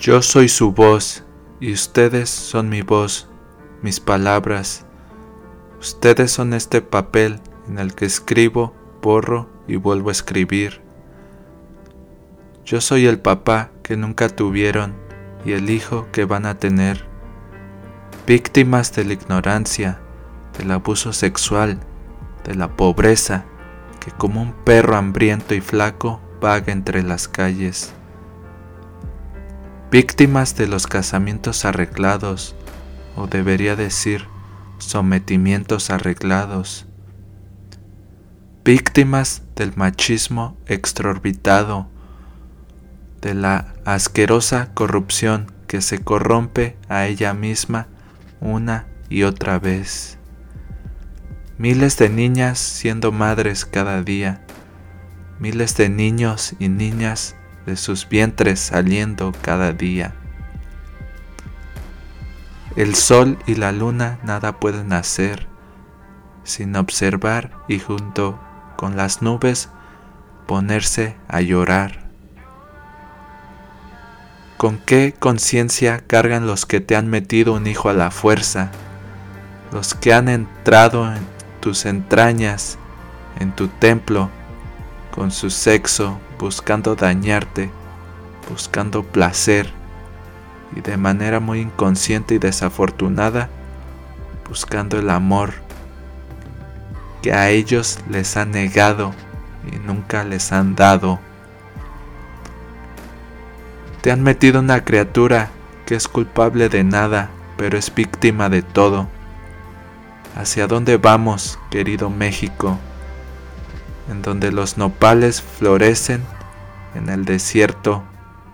Yo soy su voz y ustedes son mi voz, mis palabras. Ustedes son este papel en el que escribo, borro y vuelvo a escribir. Yo soy el papá que nunca tuvieron y el hijo que van a tener. Víctimas de la ignorancia, del abuso sexual, de la pobreza, que como un perro hambriento y flaco vaga entre las calles víctimas de los casamientos arreglados, o debería decir, sometimientos arreglados, víctimas del machismo extraorbitado, de la asquerosa corrupción que se corrompe a ella misma una y otra vez. Miles de niñas siendo madres cada día, miles de niños y niñas de sus vientres saliendo cada día. El sol y la luna nada pueden hacer sin observar y junto con las nubes ponerse a llorar. ¿Con qué conciencia cargan los que te han metido un hijo a la fuerza? Los que han entrado en tus entrañas, en tu templo, con su sexo, buscando dañarte, buscando placer y de manera muy inconsciente y desafortunada, buscando el amor que a ellos les han negado y nunca les han dado. Te han metido una criatura que es culpable de nada, pero es víctima de todo. ¿Hacia dónde vamos, querido México? En donde los nopales florecen en el desierto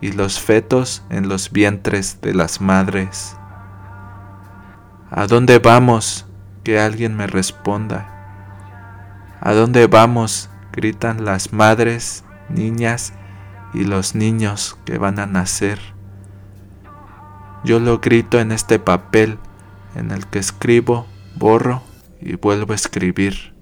y los fetos en los vientres de las madres. ¿A dónde vamos? Que alguien me responda. ¿A dónde vamos? gritan las madres, niñas y los niños que van a nacer. Yo lo grito en este papel en el que escribo, borro y vuelvo a escribir.